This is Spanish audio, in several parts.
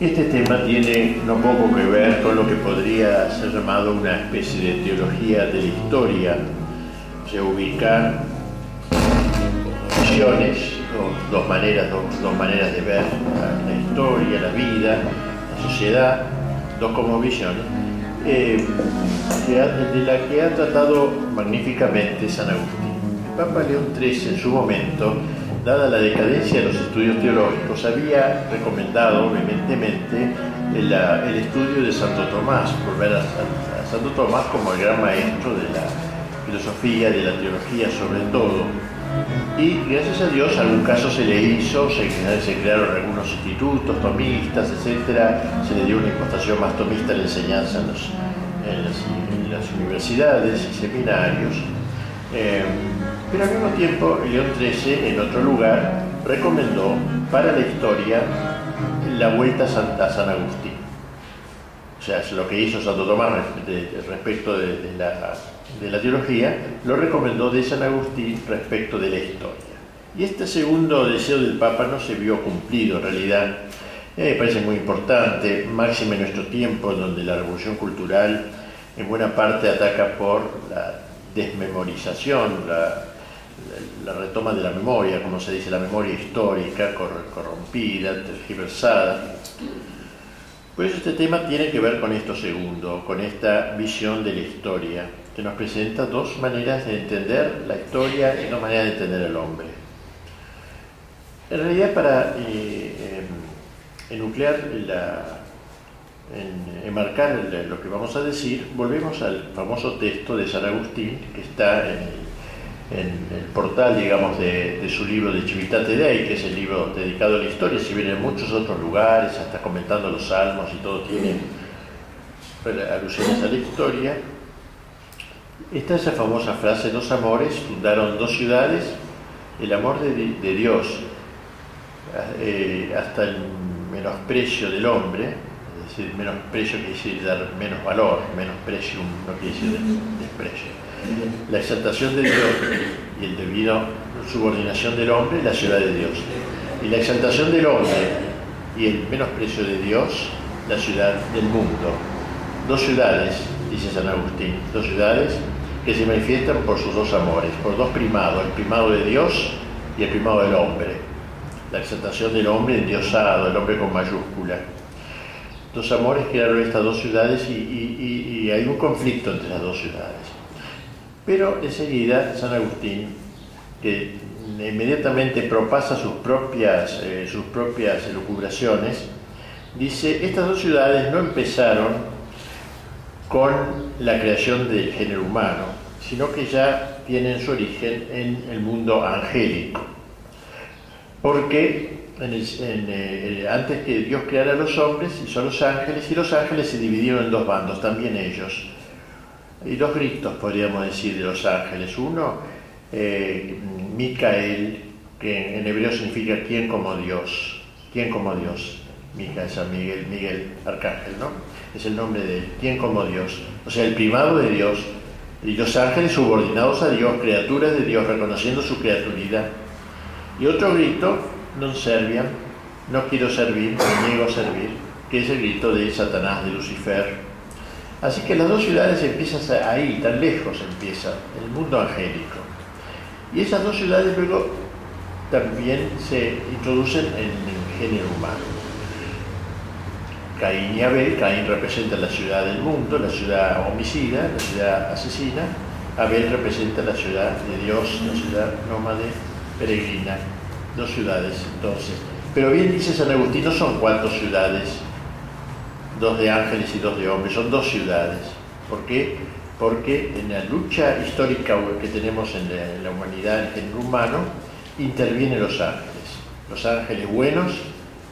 Este tema tiene no poco que ver con lo que podría ser llamado una especie de teología de la historia, o sea, ubicar visiones, dos, maneras, dos, maneras de ver la, historia, la vida, la sociedad, dos como visiones, eh, de la que ha tratado magníficamente San Agustín. El Papa León XIII en su momento dada la decadencia de los estudios teológicos, había recomendado vehementemente el, estudio de Santo Tomás, volver a, a, Santo Tomás como el gran maestro de la filosofía, de la teología sobre todo. Y gracias a Dios, algún caso se le hizo, se, crearon algunos institutos tomistas, etc. Se le dio una impostación más tomista a la enseñanza en, las, universidades y seminarios. Eh, pero al mismo tiempo, León XIII, en otro lugar, recomendó para la historia la vuelta a San, Agustín. O sea, lo que hizo Santo Tomás respecto de, la, teología, lo recomendó de San Agustín respecto de la historia. Y este segundo deseo del Papa no se vio cumplido en realidad. me parece muy importante, máximo en nuestro tiempo, donde la revolución cultural en buena parte ataca por la desmemorización, la, la retoma de la memoria, como se dice, la memoria histórica, corrompida, tergiversada. Pues este tema tiene que ver con esto segundo, con esta visión de la historia, que nos presenta dos maneras de entender la historia y dos maneras de entender el hombre. En realidad, para eh, em, enuclear enmarcar lo que vamos a decir, volvemos al famoso texto de San Agustín que está en en el portal, digamos, de, su libro de Civitate Dei, que es el libro dedicado a la historia, si bien en muchos otros lugares, hasta comentando los salmos y todo tiene alusiones a la historia, está esa famosa frase, dos amores fundaron dos ciudades, el amor de, Dios eh, hasta el menosprecio del hombre, es decir, menosprecio quiere decir dar menos valor, menosprecio no quiere decir desprecio la exaltación de Dios y el debido subordinación del hombre, la ciudad de Dios. Y la exaltación del hombre y el menosprecio de Dios, la ciudad del mundo. Dos ciudades, dice San Agustín, dos ciudades que se manifiestan por sus dos amores, por dos primados, el primado de Dios y el primado del hombre. La exaltación del hombre endiosado, el hombre con mayúscula. Dos amores crearon estas dos ciudades y hay un conflicto entre las dos ciudades. Pero enseguida San Agustín, que inmediatamente propasa sus propias, eh, sus propias elucubraciones, dice, estas dos ciudades no empezaron con la creación del género humano, sino que ya tienen su origen en el mundo angélico. Porque eh, antes que Dios creara a los hombres, hizo a los ángeles, y los ángeles se dividieron en dos bandos, también ellos dos gritos, podríamos decir, de los ángeles. Uno, eh, Micael, que en hebreo significa quién como Dios, quién como Dios. Micael, San Miguel, Miguel, Arcángel, ¿no? Es el nombre de él, quién como Dios. O sea, el primado de Dios. Y los ángeles subordinados a Dios, criaturas de Dios, reconociendo su criaturidad. Y otro grito, non serviam, no quiero servir, me niego a servir, que es el grito de Satanás, de Lucifer, Así que las dos ciudades empiezan ahí, tan lejos empieza, el mundo angélico. Y esas dos ciudades luego también se introducen en el género humano. Caín y Abel, Caín representa la ciudad del mundo, la ciudad homicida, la ciudad asesina, Abel representa la ciudad de Dios, la ciudad nómade, peregrina, dos ciudades entonces. Pero bien dice San Agustín, son cuatro ciudades, dos de ángeles y dos de hombres, son dos ciudades. ¿Por qué? Porque en la lucha histórica que tenemos en la, humanidad, en el género humano, intervienen los ángeles. Los ángeles buenos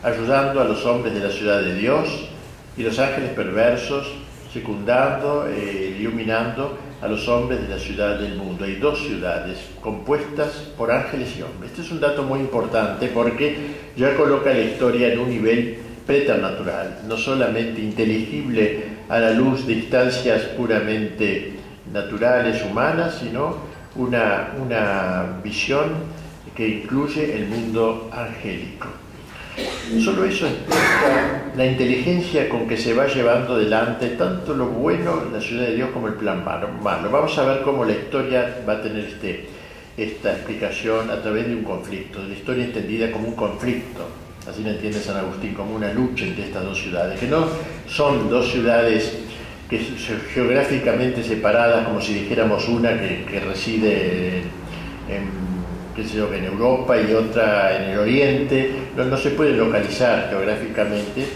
ayudando a los hombres de la ciudad de Dios y los ángeles perversos secundando, eh, iluminando a los hombres de la ciudad del mundo. Hay dos ciudades compuestas por ángeles y hombres. Este es un dato muy importante porque ya coloca la historia en un nivel preternatural, no solamente inteligible a la luz de instancias puramente naturales, humanas, sino una, una visión que incluye el mundo angélico. Solo eso explica la inteligencia con que se va llevando adelante tanto lo bueno en la ciudad de Dios como el plan malo. Vamos a ver cómo la historia va a tener este, esta explicación a través de un conflicto, de la historia entendida como un conflicto. Así lo entiende San Agustín, como una lucha entre estas dos ciudades, que no son dos ciudades que geográficamente separadas, como si dijéramos una que, reside en en Europa y otra en el Oriente, no, se puede localizar geográficamente,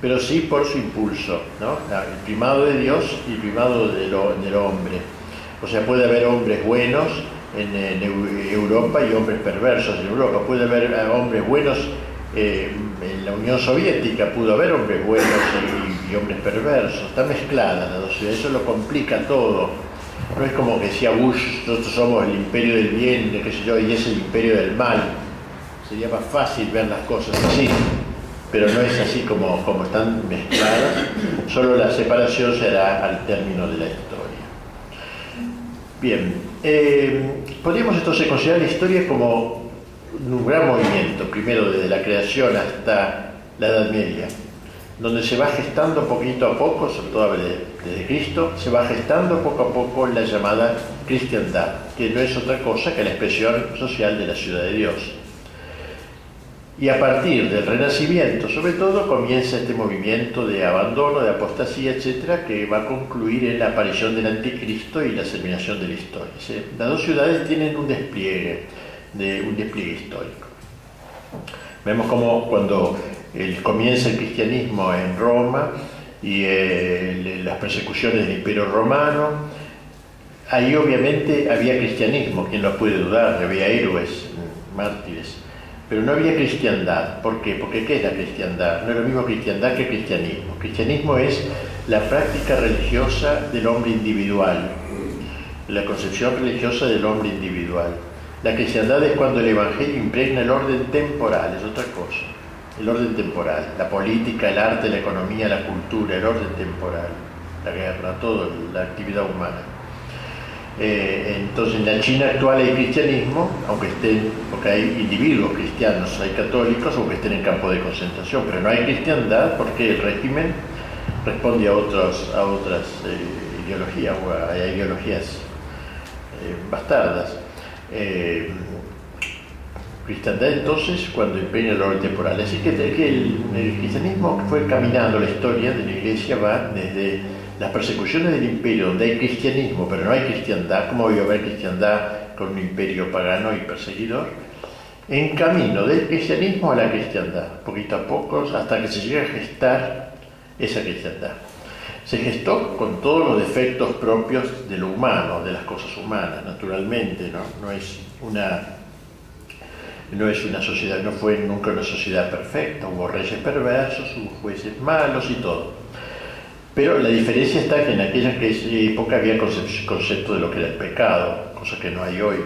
pero sí por su impulso, ¿no? el primado de Dios y el primado del hombre. O sea, puede haber hombres buenos en, Europa y hombres perversos en Europa, puede haber eh, hombres buenos eh, en la Unión Soviética, pudo haber hombres buenos y, hombres perversos, está mezclada la dos ciudades, eso lo complica todo. No es como que decía Bush, nosotros somos el imperio del bien, qué sé yo, y es el imperio del mal. Sería más fácil ver las cosas así, pero no es así como, como están mezcladas, solo la separación será al término de la historia. Bien, eh, podríamos entonces considerar la historia como un gran movimiento, primero desde la creación hasta la Edad Media, donde se va gestando poquito a poco, sobre todo desde Cristo, se va gestando poco a poco la llamada cristiandad, que no es otra cosa que la expresión social de la ciudad de Dios. Y a partir del Renacimiento, sobre todo, comienza este movimiento de abandono, de apostasía, etcétera, que va a concluir en la aparición del anticristo y la terminación de la historia. Las dos ciudades tienen un despliegue, de, un despliegue histórico. Vemos como cuando comienza el cristianismo en Roma y eh, las persecuciones del imperio romano, ahí obviamente había cristianismo, quien lo puede dudar, había héroes, mártires, pero no había cristiandad. ¿Por qué? Porque ¿qué es la cristiandad? No es lo mismo cristiandad que cristianismo. Cristianismo es la práctica religiosa del hombre individual, la concepción religiosa del hombre individual. La cristiandad es cuando el Evangelio impregna el orden temporal, es otra cosa el orden temporal, la política, el arte, la economía, la cultura, el orden temporal, la guerra, todo, la actividad humana. Eh, entonces en la China actual hay cristianismo, aunque estén, porque hay individuos cristianos, hay católicos, aunque estén en campo de concentración, pero no hay cristiandad porque el régimen responde a otras eh, ideologías o a, ideologías eh, bastardas cristiandad entonces cuando empeña el orden temporal. Así que, el, cristianismo fue caminando la historia de la iglesia va desde las persecuciones del imperio, donde hay cristianismo, pero no hay cristiandad, ¿cómo voy a haber cristiandad con un imperio pagano y perseguidor? En camino del cristianismo a la cristiandad, poquito a poco, hasta que se llega a gestar esa cristiandad. Se gestó con todos los defectos propios de lo humano, de las cosas humanas, naturalmente, ¿no? Es una no es una sociedad, no fue nunca una sociedad perfecta, hubo reyes perversos, hubo jueces malos y todo. Pero la diferencia está que en aquella época había concepto de lo que era el pecado, cosa que no hay hoy.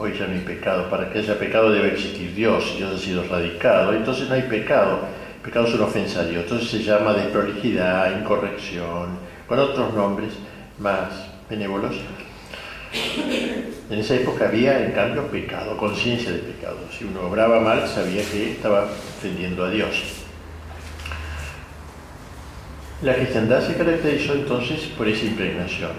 Hoy ya no hay pecado. Para que haya pecado debe existir Dios, Dios ha sido radicado, entonces no hay pecado. Pecado es una ofensa a Dios. Entonces se llama desprolijidad, incorrección, con otros nombres más benévolos. En esa época había, en cambio, pecado, conciencia de pecado. Si uno obraba mal, sabía que estaba ofendiendo a Dios. La cristiandad se caracterizó entonces por esa impregnación,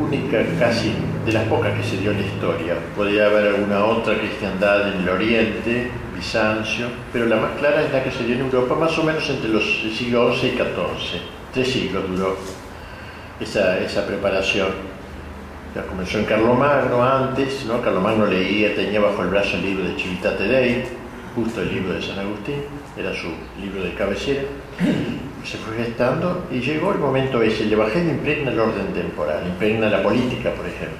única casi de las pocas que se dio en la historia. Podría haber alguna otra cristiandad en el Oriente, Bizancio, pero la más clara es la que se dio en Europa, más o menos entre los siglos XI y XIV. Tres siglos duró esa, esa preparación ya comenzó en Carlomagno antes, ¿no? Carlomagno leía, tenía bajo el brazo el libro de Civitate Dei, justo el libro de San Agustín, era su libro de cabecera. Se fue gestando y llegó el momento ese. El Evangelio impregna el orden temporal, impregna la política, por ejemplo.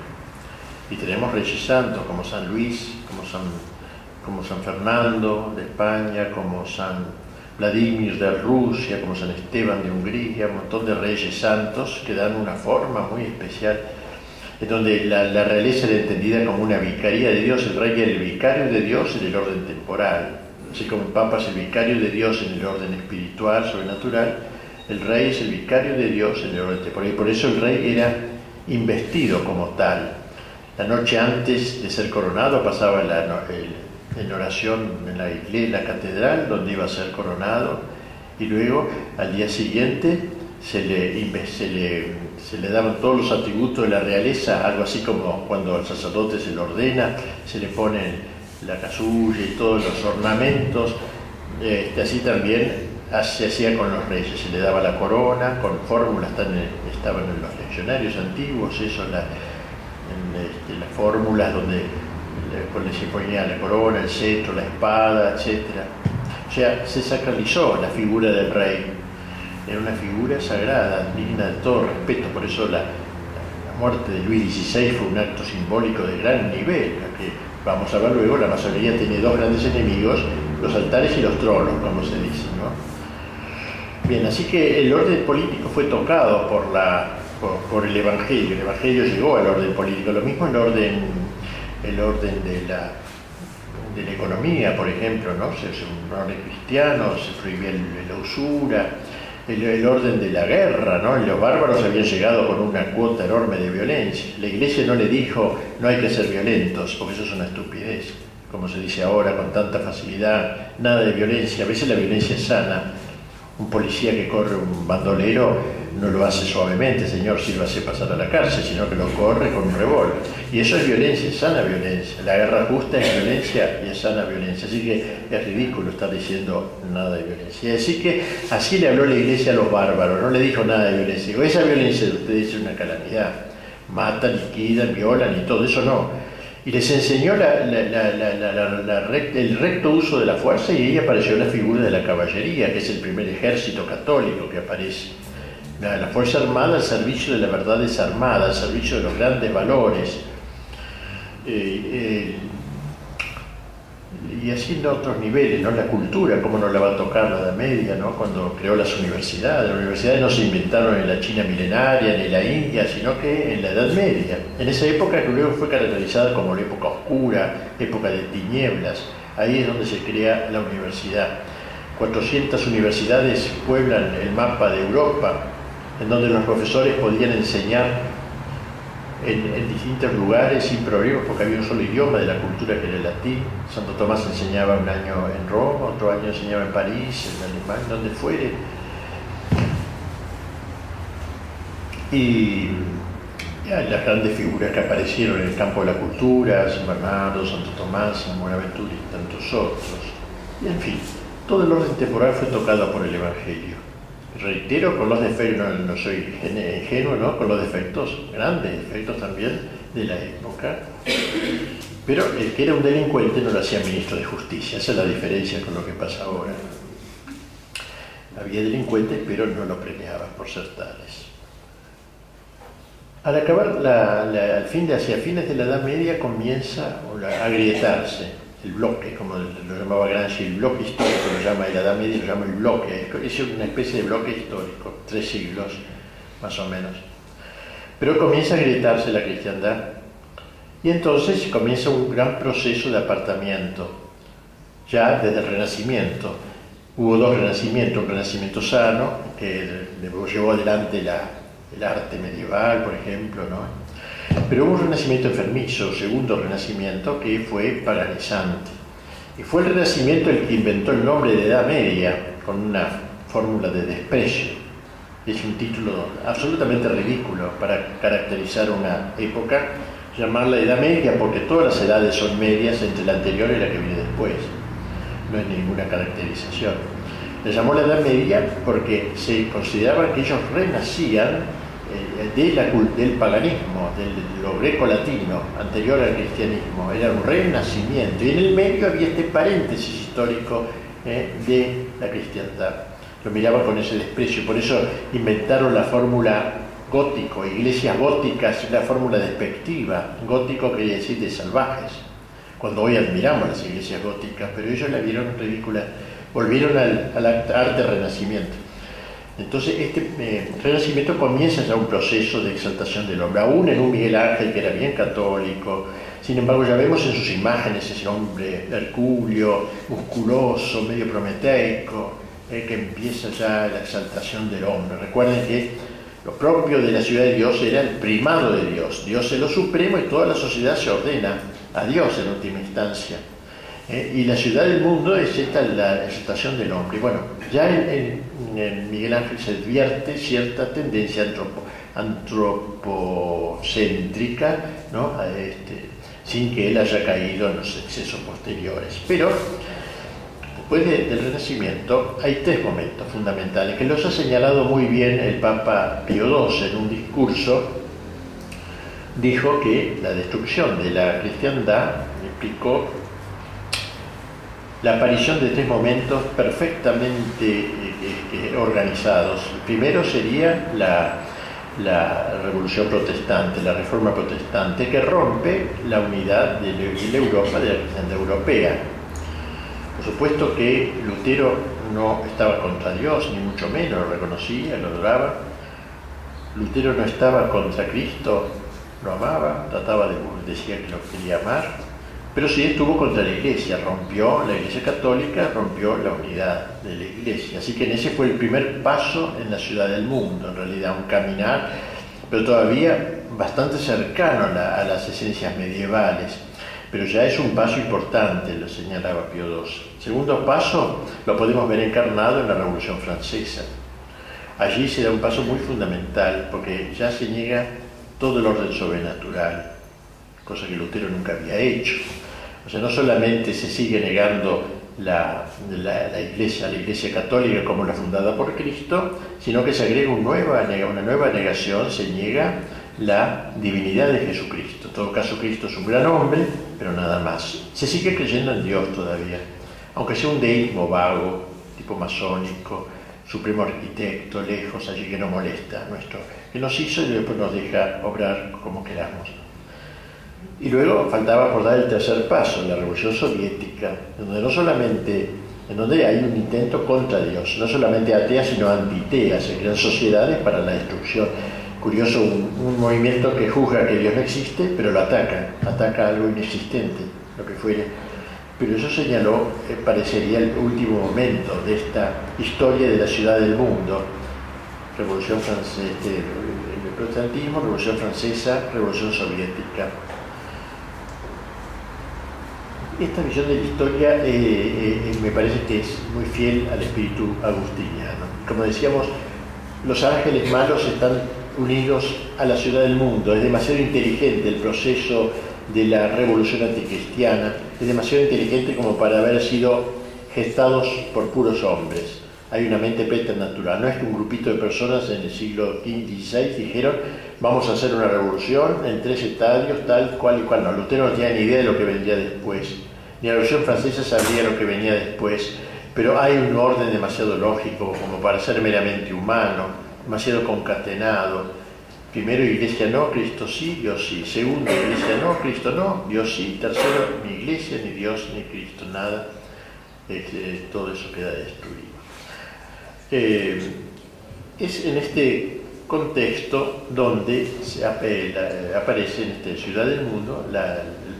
Y tenemos reyes santos como San Luis, como San, como San Fernando de España, como San Vladimir de Rusia, como San Esteban de Hungría, un montón de reyes santos que dan una forma muy especial en donde la, realeza era entendida como una vicaría de Dios, el rey era el vicario de Dios en el orden temporal, así como el Papa es el vicario de Dios en el orden espiritual, sobrenatural, el rey es el vicario de Dios en el orden temporal, y por eso el rey era investido como tal. La noche antes de ser coronado pasaba en oración en la iglesia, la catedral, donde iba a ser coronado, y luego al día siguiente se le, daban todos los atributos de la realeza, algo así como cuando al sacerdote se le ordena, se le pone la casulla y todos los ornamentos, este, así también se hacía con los reyes, se le daba la corona, con fórmulas, estaban en los leccionarios antiguos, eso, este, las fórmulas donde se ponía la corona, el cetro, la espada, etc. O sea, se sacralizó la figura del rey, era una figura sagrada, digna de todo respeto, por eso la, muerte de Luis XVI fue un acto simbólico de gran nivel, que vamos a ver luego, la masonería tiene dos grandes enemigos, los altares y los tronos, como se dice. ¿no? Bien, así que el orden político fue tocado por, la, por, el Evangelio, el Evangelio llegó al orden político, lo mismo el orden, el orden de la, de la economía, por ejemplo, ¿no? Se, un orden cristiano, se prohibía la usura, el, orden de la guerra, ¿no? Los bárbaros habían llegado con una cuota enorme de violencia. La iglesia no le dijo, no hay que ser violentos, porque eso es una estupidez, como se dice ahora con tanta facilidad, nada de violencia, a veces la violencia es sana, un policía que corre un bandolero no lo hace suavemente, señor, si lo hace pasar a la cárcel, sino que lo corre con un revólver. Y eso es violencia, es sana violencia. La guerra justa es violencia y es sana violencia. Así que es ridículo estar diciendo nada de violencia. Así que así le habló la iglesia a los bárbaros, no le dijo nada de violencia. Dijo, esa violencia de ustedes es una calamidad. Matan, liquidan, violan y todo, eso no y les enseñó el recto uso de la fuerza y ahí apareció la figura de la caballería, que es el primer ejército católico que aparece. La, fuerza armada al servicio de la verdad desarmada, al servicio de los grandes valores. Eh, eh, y en otros niveles, ¿no? La cultura, cómo no la va a tocar la Edad Media, ¿no? Cuando creó las universidades. Las universidades no se inventaron en la China milenaria ni en la India, sino que en la Edad Media. En esa época que luego fue caracterizada como la época oscura, época de tinieblas. Ahí es donde se crea la universidad. 400 universidades pueblan el mapa de Europa, en donde los profesores podían enseñar en, distintos lugares sin problemas porque había un solo idioma de la cultura que era el latín. Santo Tomás enseñaba un año en Roma, otro año enseñaba en París, en Alemania, donde fuere. Y las grandes figuras que aparecieron en el campo de la cultura, San Bernardo, Santo Tomás, San Buenaventura y tantos otros. Y en fin, todo el orden temporal fue tocado por el Evangelio reitero, con los defectos, no, soy ingenuo, ¿no? con los defectos, grandes defectos también de la época, pero el que era un delincuente no lo hacía ministro de justicia, esa es la diferencia con lo que pasa ahora. Había delincuentes, pero no lo premiaban por ser tales. Al acabar, al fin de, hacia fines de la Edad Media comienza a agrietarse el bloque, como lo llamaba Gramsci, el bloque histórico lo llama, la Edad Media lo llama el bloque, es una especie de bloque histórico, tres siglos más o menos. Pero comienza a gritarse la cristiandad y entonces comienza un gran proceso de apartamiento, ya desde el Renacimiento. Hubo dos renacimientos, un renacimiento sano, que llevó adelante el arte medieval, por ejemplo, ¿no? Pero hubo un renacimiento enfermizo, segundo renacimiento, que fue paganizante. Y fue el renacimiento el que inventó el nombre de Edad Media con una fórmula de desprecio. Es un título absolutamente ridículo para caracterizar una época, llamarla Edad Media porque todas las edades son medias entre la anterior y la que viene después. No es ninguna caracterización. Le llamó la Edad Media porque se consideraba que ellos renacían del paganismo, del lo greco-latino, anterior al cristianismo, era un renacimiento. Y en el medio había este paréntesis histórico eh, de la cristiandad. Lo miraba con ese desprecio, por eso inventaron la fórmula gótico, iglesias góticas, la fórmula despectiva. Gótico quería decir de salvajes, cuando hoy admiramos las iglesias góticas, pero ellos la vieron ridícula, volvieron al, al arte renacimiento. Entonces, este eh, renacimiento comienza ya un proceso de exaltación del hombre, aún en un Miguel Ángel que era bien católico. Sin embargo, ya vemos en sus imágenes ese hombre hercúleo, musculoso, medio prometeico, eh, que empieza ya la exaltación del hombre. Recuerden que lo propio de la ciudad de Dios era el primado de Dios. Dios es lo supremo y toda la sociedad se ordena a Dios en última instancia. ¿eh? y la ciudad del mundo es esta la estación del hombre. Bueno, ya en, Miguel Ángel se advierte cierta tendencia antropocéntrica, ¿no? Este, sin que él haya caído en los excesos posteriores. Pero después del Renacimiento hay tres momentos fundamentales que los ha señalado muy bien el Papa Pío II en un discurso. Dijo que la destrucción de la cristiandad explicó la aparición de tres momentos perfectamente eh, eh, organizados. El primero sería la, revolución protestante, la reforma protestante, que rompe la unidad de, la Europa, de la cristiandad europea. Por supuesto que Lutero no estaba contra Dios, ni mucho menos, lo reconocía, lo adoraba. Lutero no estaba contra Cristo, lo amaba, trataba de, decía que lo quería amar pero sí estuvo contra la iglesia, rompió la iglesia católica, rompió la unidad de la iglesia. Así que en ese fue el primer paso en la ciudad del mundo, en realidad, un caminar, pero todavía bastante cercano a, las esencias medievales. Pero ya es un paso importante, lo señalaba Pío II. Segundo paso lo podemos ver encarnado en la Revolución Francesa. Allí se da un paso muy fundamental porque ya se niega todo el orden sobrenatural cosa que Lutero nunca había hecho. O sea, no solamente se sigue negando la, iglesia, la iglesia católica como la fundada por Cristo, sino que se agrega una nueva, una nueva negación, se niega la divinidad de Jesucristo. En todo caso, Cristo es un gran hombre, pero nada más. Se sigue creyendo en Dios todavía, aunque sea un deísmo vago, tipo masónico, supremo arquitecto, lejos, allí que no molesta, nuestro, que nos hizo y después nos deja obrar como queramos. Y luego faltaba por dar el tercer paso, la revolución soviética, donde no solamente, en donde hay un intento contra Dios, no solamente atea, sino antitea, se crean sociedades para la destrucción. Curioso, un, movimiento que juzga que Dios no existe, pero lo ataca, ataca algo inexistente, lo que fuere. Pero eso señaló, eh, parecería el último momento de esta historia de la ciudad del mundo. Revolución francesa, este, el protestantismo, Revolución Francesa, Revolución Soviética esta visión de la historia eh, eh, me parece que es muy fiel al espíritu agustiniano. Como decíamos, los ángeles malos están unidos a la ciudad del mundo. Es demasiado inteligente el proceso de la revolución anticristiana, es demasiado inteligente como para haber sido gestados por puros hombres. Hay una mente preternatural. No es que un grupito de personas en el siglo XVI dijeron vamos a hacer una revolución en tres estadios, tal, cual y cual. No, Lutero no tenía ni idea de lo que vendría después ni la Revolución Francesa sabía lo que venía después, pero hay un orden demasiado lógico como para ser meramente humano, demasiado concatenado. Primero, iglesia no, Cristo sí, Dios sí. Segundo, iglesia no, Cristo no, Dios sí. Tercero, ni iglesia, ni Dios, ni Cristo, nada. Este, todo eso queda destruido. Eh, es en este contexto donde se aparece en esta ciudad del mundo el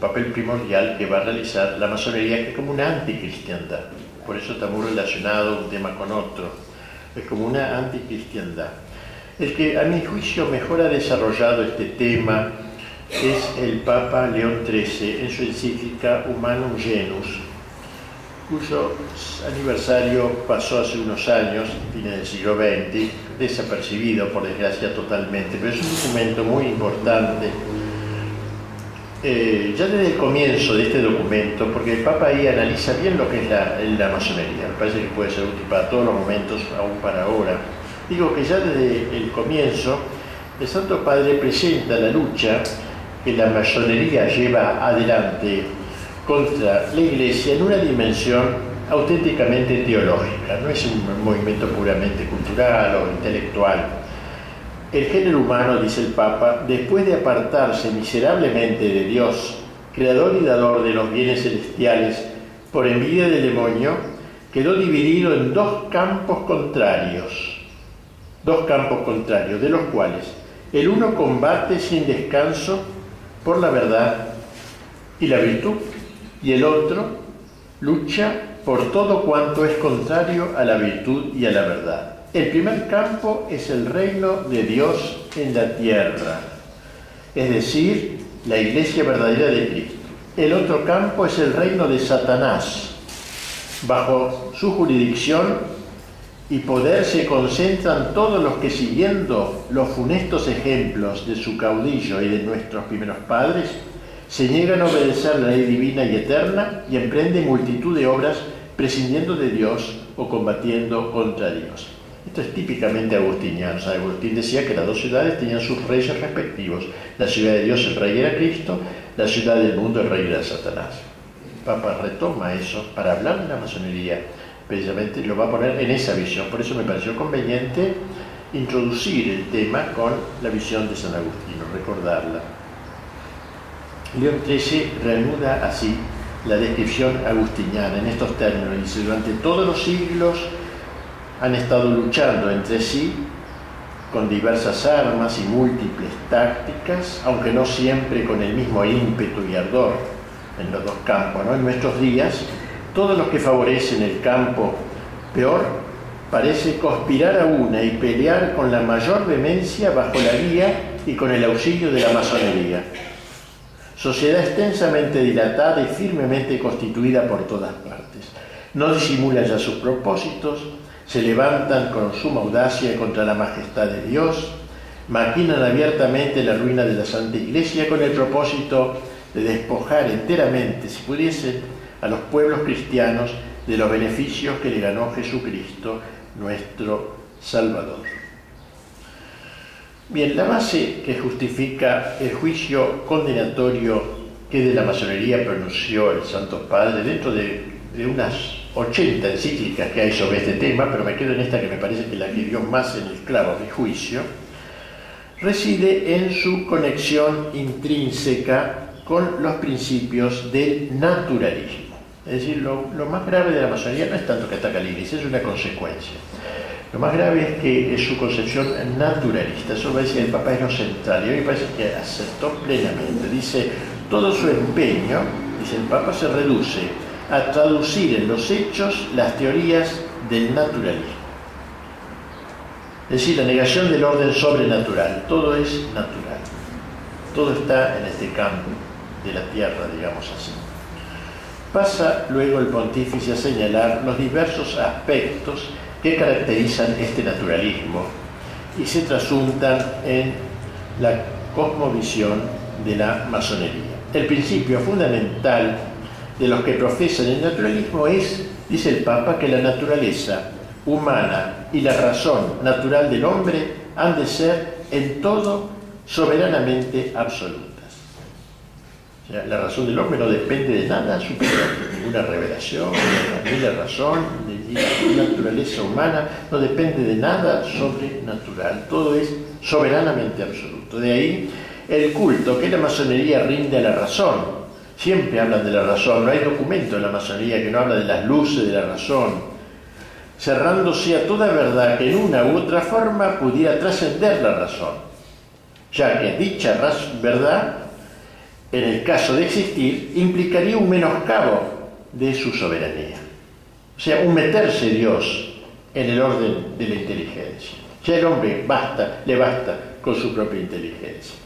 papel primordial que va a realizar la masonería, que es como una anticristiandad. Por eso está muy relacionado un tema con otro. Es como una anticristiandad. El que a mi juicio mejor ha desarrollado este tema es el Papa León XIII en su encíclica Humanum Genus, cuyo aniversario pasó hace unos años, fines del siglo XX, desapercibido por desgracia totalmente, pero es un documento muy importante. Eh, ya desde el comienzo de este documento, porque el Papa ahí analiza bien lo que es la, la masonería, me parece que puede ser útil para todos los momentos, aún para ahora. Digo que ya desde el comienzo, el Santo Padre presenta la lucha que la masonería lleva adelante contra la Iglesia en una dimensión auténticamente teológica, no es un movimiento puramente cultural o intelectual. El género humano, dice el Papa, después de apartarse miserablemente de Dios, creador y dador de los bienes celestiales, por envidia del demonio, quedó dividido en dos campos contrarios, dos campos contrarios, de los cuales el uno combate sin descanso por la verdad y la virtud, y el otro lucha por todo cuanto es contrario a la virtud y a la verdad. El primer campo es el reino de Dios en la tierra, es decir, la iglesia verdadera de Cristo. el otro campo es el reino de Satanás. Bajo su jurisdicción y poder se concentran todos los que siguiendo los funestos ejemplos de su caudillo y de nuestros primeros padres, se niegan a obedecer la ley divina y eterna y emprenden multitud de obras prescindiendo de Dios o combatiendo contra Dios. Esto es típicamente agustiniano. Agustín decía que las dos ciudades tenían sus reyes respectivos. La ciudad de Dios el rey era Cristo, la ciudad del mundo el rey era Satanás. El Papa retoma eso para hablar de la masonería. Precisamente lo va a poner en esa visión. Por eso me pareció conveniente introducir el tema con la visión de San Agustino, recordarla. León XIII reanuda así la descripción agustiniana en estos términos. Dice, durante todos los siglos han estado luchando entre sí con diversas armas y múltiples tácticas, aunque no siempre con el mismo ímpetu y ardor en los dos campos. En nuestros días, todos los que favorecen el campo peor parece conspirar a una y pelear con la mayor vehemencia bajo la guía y con el auxilio de la masonería. Sociedad extensamente dilatada y firmemente constituida por todas partes. No disimula ya sus propósitos, se levantan con suma audacia contra la majestad de Dios, maquinan abiertamente la ruina de la Santa Iglesia con el propósito de despojar enteramente, si pudiesen, a los pueblos cristianos de los beneficios que le ganó Jesucristo, nuestro Salvador. Bien, la base que justifica el juicio condenatorio que de la masonería pronunció el Santo Padre dentro de, de unas 80 encíclicas que hay sobre este tema, pero me quedo en esta que me parece que la que dio más en el clavo de juicio, reside en su conexión intrínseca con los principios del naturalismo. Es decir, lo, más grave de la masonería no es tanto que ataca es una consecuencia. Lo más grave es que es su concepción naturalista. Eso va a decir el Papa es lo central. Y me parece que aceptó plenamente. Dice, todo su empeño, dice el Papa, se reduce a traducir en los hechos las teorías del naturalismo. Es decir, la negación del orden sobrenatural. Todo es natural. Todo está en este campo de la tierra, digamos así. Pasa luego el pontífice a señalar los diversos aspectos que caracterizan este naturalismo y se trasuntan en la cosmovisión de la masonería. El principio fundamental de los que profesan el naturalismo es, dice el Papa, que la naturaleza humana y la razón natural del hombre han de ser en todo soberanamente absolutas. La razón del hombre no depende de nada superior, ninguna revelación, ni la razón, ni la naturaleza humana, no depende de nada sobrenatural, todo es soberanamente absoluto. De ahí el culto que la masonería rinde a la razón, Siempre hablan de la razón, no hay documento en la masonería que no habla de las luces de la razón, cerrándose a toda verdad que en una u otra forma pudiera trascender la razón, ya que dicha verdad, en el caso de existir, implicaría un menoscabo de su soberanía. O sea, un meterse Dios en el orden de la inteligencia. Ya el hombre basta, le basta con su propia inteligencia.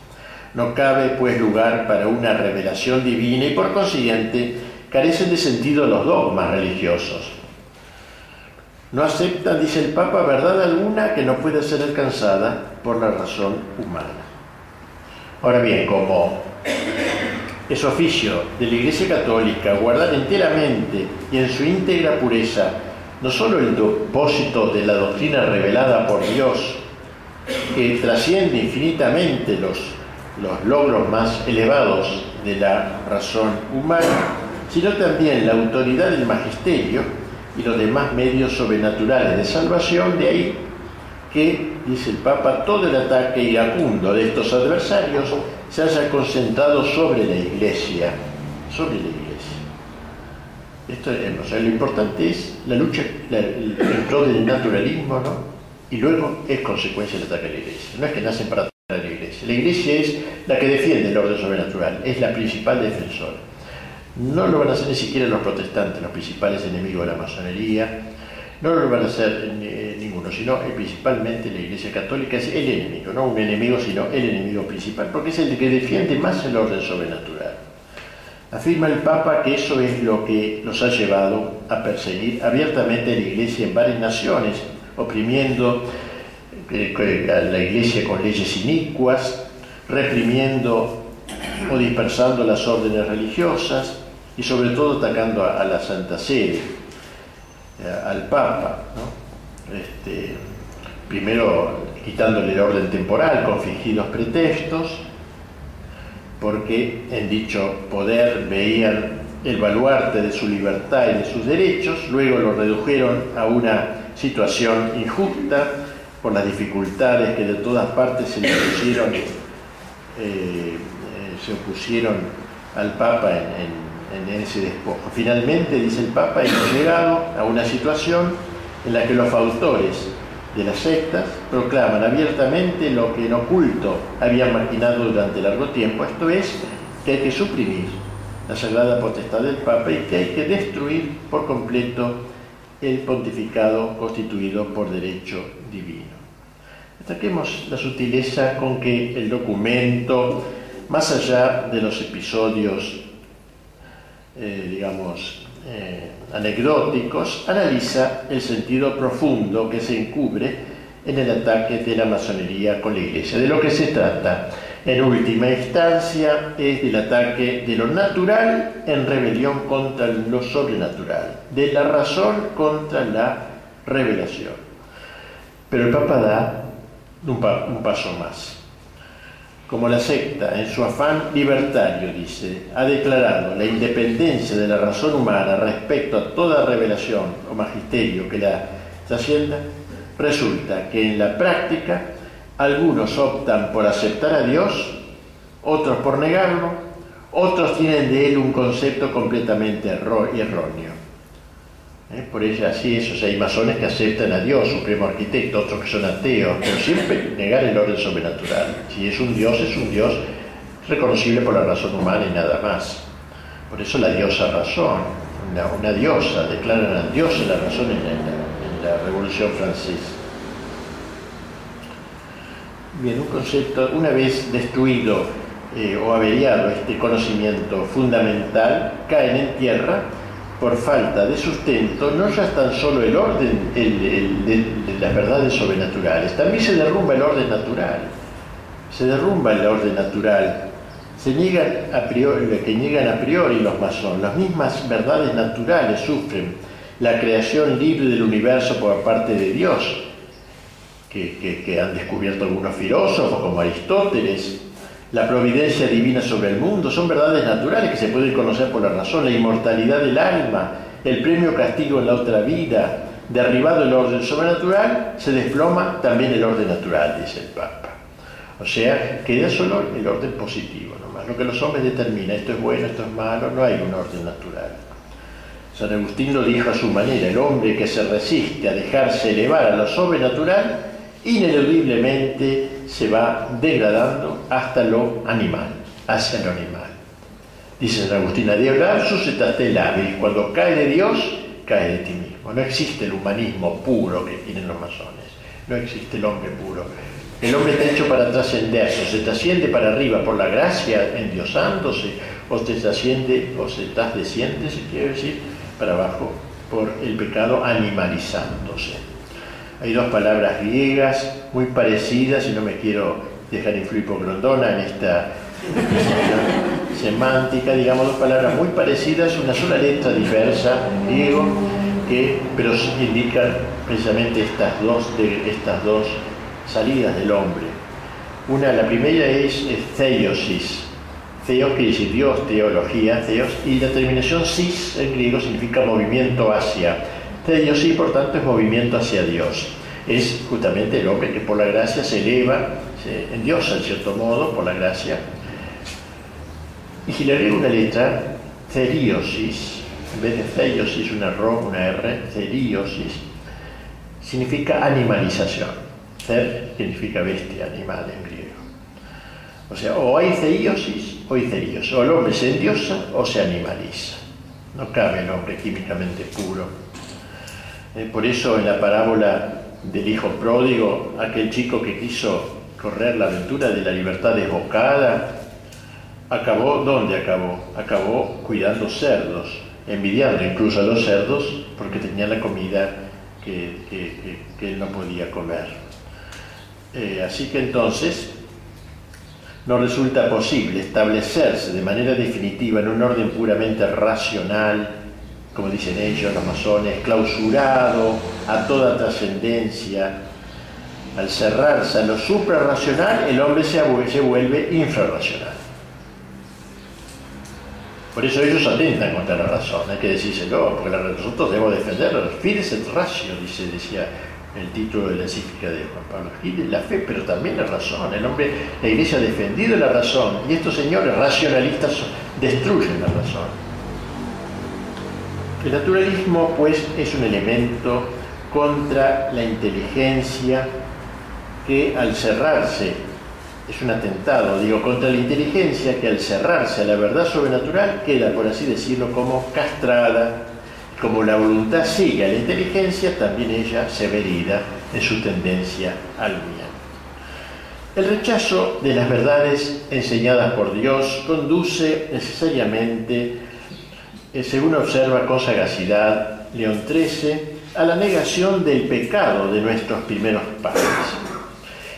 No cabe pues lugar para una revelación divina y por consiguiente carecen de sentido los dogmas religiosos. No aceptan, dice el Papa, verdad alguna que no pueda ser alcanzada por la razón humana. Ahora bien, como es oficio de la Iglesia Católica guardar enteramente y en su íntegra pureza no solo el depósito de la doctrina revelada por Dios, que trasciende infinitamente los los logros más elevados de la razón humana, sino también la autoridad del magisterio y los demás medios sobrenaturales de salvación, de ahí que, dice el Papa, todo el ataque iracundo de estos adversarios se haya concentrado sobre la Iglesia, sobre la Iglesia. Esto, o sea, lo importante es la lucha el, pro del naturalismo, ¿no? Y luego es consecuencia del ataque a la Iglesia. No es que nacen para La Iglesia es la que defiende el orden sobrenatural, es la principal defensora. No lo van a hacer ni siquiera los protestantes, los principales enemigos de la masonería, no lo van a hacer eh, ninguno, sino eh, principalmente la Iglesia Católica es el enemigo, no un enemigo, sino el enemigo principal, porque es el que defiende más el orden sobrenatural. Afirma el Papa que eso es lo que nos ha llevado a perseguir abiertamente a la Iglesia en varias naciones, oprimiendo la Iglesia con leyes inicuas, reprimiendo o dispersando las órdenes religiosas y sobre todo atacando a, la Santa Sede, eh, al Papa. Este, primero quitándole el orden temporal con fingidos pretextos, porque en dicho poder veían el baluarte de su libertad y de sus derechos, luego lo redujeron a una situación injusta por las dificultades que de todas partes se le pusieron, eh, eh, se opusieron al Papa en, ese despojo. Finalmente, dice el Papa, hemos llegado a una situación en la que los autores de las sectas proclaman abiertamente lo que en oculto habían maquinado durante largo tiempo, esto es, que hay que suprimir la sagrada potestad del Papa y que hay que destruir por completo el pontificado constituido por derecho divino. Destaquemos la sutileza con que el documento, más allá de los episodios, eh, digamos, eh, anecdóticos, analiza el sentido profundo que se encubre en el ataque de la masonería con la Iglesia. De lo que se trata, en última instancia, es del ataque de lo natural en rebelión contra lo sobrenatural, de la razón contra la revelación. Pero el Papa da un paso más como la secta, en su afán libertario, dice, ha declarado la independencia de la razón humana respecto a toda revelación o magisterio que la trascienda, resulta que en la práctica algunos optan por aceptar a Dios, otros por negarlo, otros tienen de él un concepto completamente erróneo. ¿Eh? Por eso así es, hay masones que aceptan a Dios, supremo arquitecto, otros que son ateos, pero siempre negar el orden sobrenatural. Si es un Dios, es un Dios reconocible por la razón humana y nada más. Por eso la diosa razón, una, diosa, declaran a Dios la razón en la, Revolución Francesa. Bien, un concepto, una vez destruido eh, o averiado este conocimiento fundamental, caen en tierra por falta de sustento, no ya tan solo el orden de, las verdades sobrenaturales, también se derrumba el orden natural. Se derrumba el orden natural. Se niegan a priori, que niegan a priori los masones, las mismas verdades naturales sufren la creación libre del universo por parte de Dios, que han descubierto algunos filósofos como Aristóteles, la providencia divina sobre el mundo, son verdades naturales que se pueden conocer por la razón, la inmortalidad del alma, el premio castigo en la otra vida, derribado el orden sobrenatural, se desploma también el orden natural, dice el Papa. O sea, queda solo el orden positivo, nomás. Lo que los hombres determinan, esto es bueno, esto es malo, no hay un orden natural. San Agustín lo dijo a su manera, el hombre que se resiste a dejarse elevar a lo sobrenatural, ineludiblemente se va degradando hasta lo animal, hacia lo animal. Dice San Agustín, de hablar suscitaste el hábil, cuando cae de Dios, cae de ti mismo. No existe el humanismo puro que tienen los masones, no existe el hombre puro. El hombre está hecho para trascenderse, o se trasciende para arriba por la gracia, endiosándose, o se trasciende, o se trasciende, si quiere decir, para abajo por el pecado animalizándose. Hay dos palabras griegas muy parecidas, y no me quiero dejar influir por Grondona en esta semántica, digamos, dos palabras muy parecidas, una sola letra diversa en griego, que, pero indican precisamente estas dos, de, estas dos salidas del hombre. Una, la primera es, theosis, theos quiere decir Dios, teología, theos, y la terminación sis en griego significa movimiento hacia este sí, por tanto, es movimiento hacia Dios. Es justamente el hombre que por la gracia se eleva, se endiosa en cierto modo por la gracia. Y agrego una letra, ceriosis, en vez de theiosis, una R, una R, ceriosis, significa animalización. Cer significa bestia, animal en griego. O sea, o hay ceiosis o hay ceriosis. O el hombre se endiosa o se animaliza. No cabe el hombre químicamente puro eh, por eso en la parábola del hijo pródigo, aquel chico que quiso correr la aventura de la libertad desbocada, acabó, ¿dónde acabó? Acabó cuidando cerdos, envidiando incluso a los cerdos porque tenían la comida que, él no podía comer. Eh, así que entonces no resulta posible establecerse de manera definitiva en un orden puramente racional, como dicen ellos, los masones, clausurado a toda trascendencia. Al cerrarse a lo suprarracional, el hombre se, vuelve infrarracional. Por eso ellos atentan contra la razón, hay que decírselo, porque nosotros debemos defenderlo. Fides et ratio, dice, decía el título de la encíclica de Juan Pablo Gil, la fe, pero también la razón. El hombre, la iglesia ha defendido la razón y estos señores racionalistas destruyen la razón. El naturalismo, pues, es un elemento contra la inteligencia que al cerrarse, es un atentado, digo, contra la inteligencia que al cerrarse a la verdad sobrenatural queda, por así decirlo, como castrada como la voluntad sigue a la inteligencia, también ella se ve en su tendencia al bien. El rechazo de las verdades enseñadas por Dios conduce necesariamente, eh, según observa con sagacidad León XIII, a la negación del pecado de nuestros primeros padres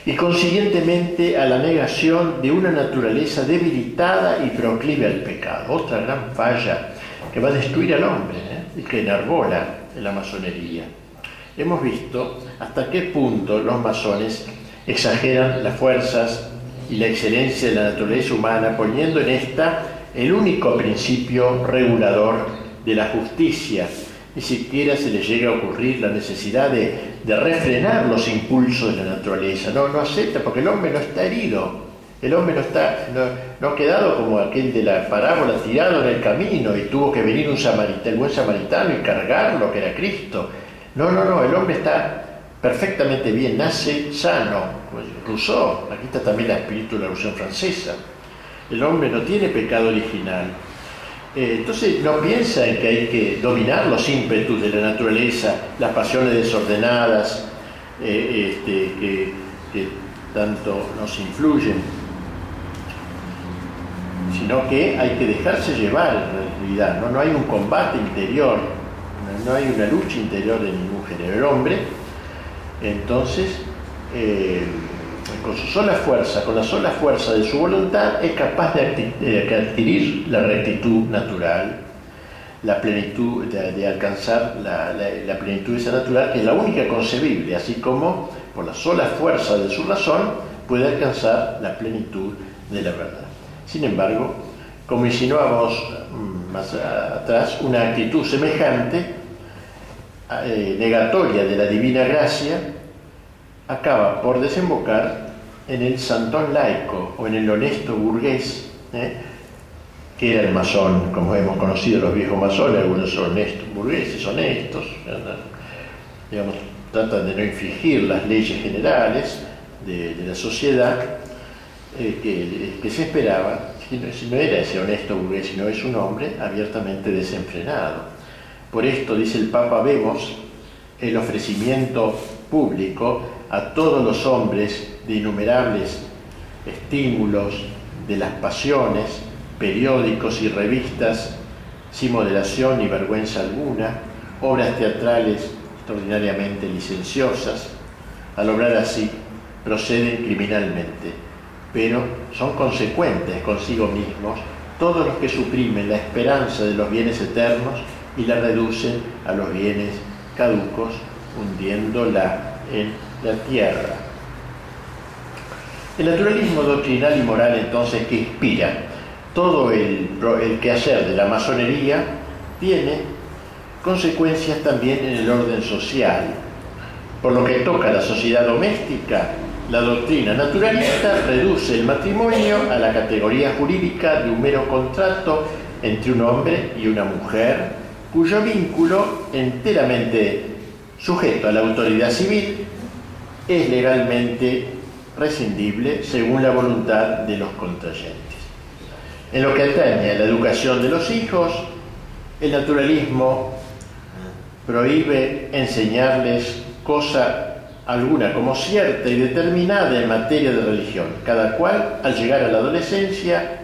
y consiguientemente a la negación de una naturaleza debilitada y proclive al pecado. Otra gran falla que va a destruir al hombre. ¿eh? y que enarbola la masonería. Hemos visto hasta qué punto los masones exageran las fuerzas y la excelencia de la naturaleza humana, poniendo en esta el único principio regulador de la justicia. Ni siquiera se les llega a ocurrir la necesidad de, refrenar los impulsos de la naturaleza. No, no acepta porque el hombre no está herido, el hombre no, está, no, ha quedado como aquel de la parábola tirado en el camino y tuvo que venir un samaritano, el buen samaritano y cargarlo, que era Cristo. No, no, no, el hombre está perfectamente bien, nace sano. Pues Rousseau, aquí está también la espíritu de la Revolución Francesa. El hombre no tiene pecado original. Eh, entonces no piensa en que hay que dominar los ímpetus de la naturaleza, las pasiones desordenadas eh, este, que tanto nos influyen sino que hay que dejarse llevar en realidad, ¿no? no hay un combate interior, no hay una lucha interior de ningún género. El hombre, entonces, eh, con su sola fuerza, con la sola fuerza de su voluntad, es capaz de adquirir la rectitud natural, la plenitud, de, alcanzar la, la, plenitud esa natural, que es la única concebible, así como por la sola fuerza de su razón puede alcanzar la plenitud de la verdad. Sin embargo, como insinuamos mm, más atrás, una actitud semejante, eh, negatoria de la divina gracia, acaba por desembocar en el santón laico o en el honesto burgués, ¿eh? que era el masón, como hemos conocido los viejos masones, algunos son honestos, burgueses honestos, digamos, tratan de no infringir las leyes generales de la sociedad, eh, que, se esperaba, si no, era ese honesto burgués, sino es un hombre abiertamente desenfrenado. Por esto, dice el Papa, vemos el ofrecimiento público a todos los hombres de innumerables estímulos, de las pasiones, periódicos y revistas sin moderación ni vergüenza alguna, obras teatrales extraordinariamente licenciosas, al obrar así proceden criminalmente pero son consecuentes consigo mismos todos los que suprimen la esperanza de los bienes eternos y la reducen a los bienes caducos, hundiéndola en la tierra. El naturalismo doctrinal y moral entonces que inspira todo el, el quehacer de la masonería tiene consecuencias también en el orden social. Por lo que toca a la sociedad doméstica, la doctrina naturalista reduce el matrimonio a la categoría jurídica de un mero contrato entre un hombre y una mujer, cuyo vínculo, enteramente sujeto a la autoridad civil, es legalmente rescindible según la voluntad de los contrayentes. En lo que atañe a la educación de los hijos, el naturalismo prohíbe enseñarles cosa alguna como cierta y determinada en materia de religión. Cada cual, al llegar a la adolescencia,